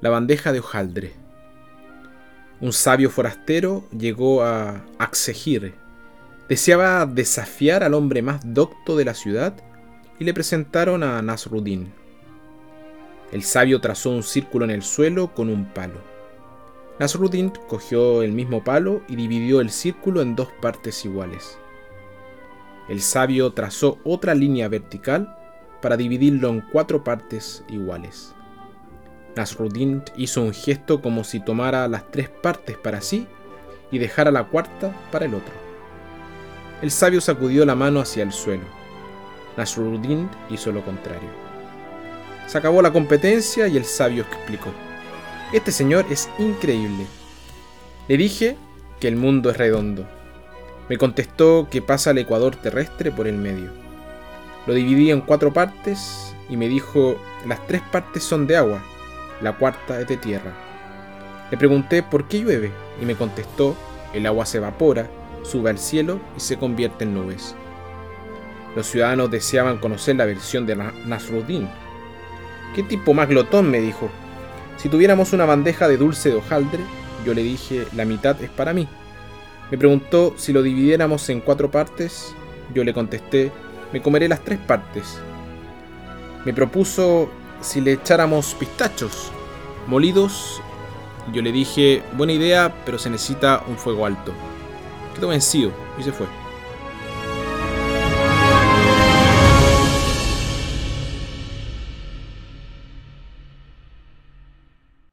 La bandeja de hojaldre. Un sabio forastero llegó a Axegir. Deseaba desafiar al hombre más docto de la ciudad y le presentaron a Nasruddin. El sabio trazó un círculo en el suelo con un palo. Nasruddin cogió el mismo palo y dividió el círculo en dos partes iguales. El sabio trazó otra línea vertical para dividirlo en cuatro partes iguales. Nasruddin hizo un gesto como si tomara las tres partes para sí y dejara la cuarta para el otro. El sabio sacudió la mano hacia el suelo. Nasruddin hizo lo contrario. Se acabó la competencia y el sabio explicó. Este señor es increíble. Le dije que el mundo es redondo. Me contestó que pasa el ecuador terrestre por el medio. Lo dividí en cuatro partes y me dijo, las tres partes son de agua, la cuarta es de tierra. Le pregunté por qué llueve y me contestó, el agua se evapora, sube al cielo y se convierte en nubes. Los ciudadanos deseaban conocer la versión de Nasruddin. ¿Qué tipo más glotón? me dijo. Si tuviéramos una bandeja de dulce de hojaldre, yo le dije, la mitad es para mí. Me preguntó si lo dividiéramos en cuatro partes, yo le contesté, me comeré las tres partes. Me propuso si le echáramos pistachos molidos. Yo le dije, buena idea, pero se necesita un fuego alto. Quedó vencido y se fue.